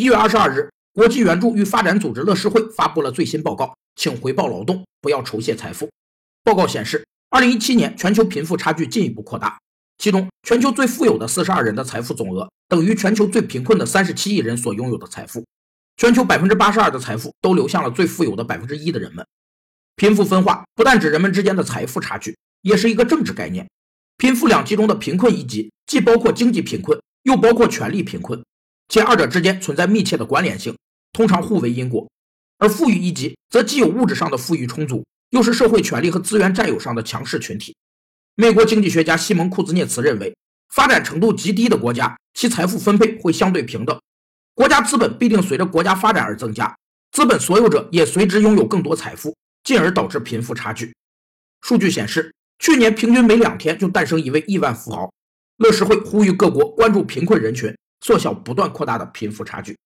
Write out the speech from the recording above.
一月二十二日，国际援助与发展组织乐施会发布了最新报告，请回报劳动，不要酬谢财富。报告显示，二零一七年全球贫富差距进一步扩大，其中全球最富有的四十二人的财富总额等于全球最贫困的三十七亿人所拥有的财富。全球百分之八十二的财富都流向了最富有的百分之一的人们。贫富分化不但指人们之间的财富差距，也是一个政治概念。贫富两极中的贫困一级，既包括经济贫困，又包括权力贫困，且二者之间存在密切的关联性，通常互为因果。而富裕一级，则既有物质上的富裕充足，又是社会权力和资源占有上的强势群体。美国经济学家西蒙库兹涅茨认为，发展程度极低的国家，其财富分配会相对平等。国家资本必定随着国家发展而增加，资本所有者也随之拥有更多财富，进而导致贫富差距。数据显示，去年平均每两天就诞生一位亿万富豪。乐视会呼吁各国关注贫困人群，缩小不断扩大的贫富差距。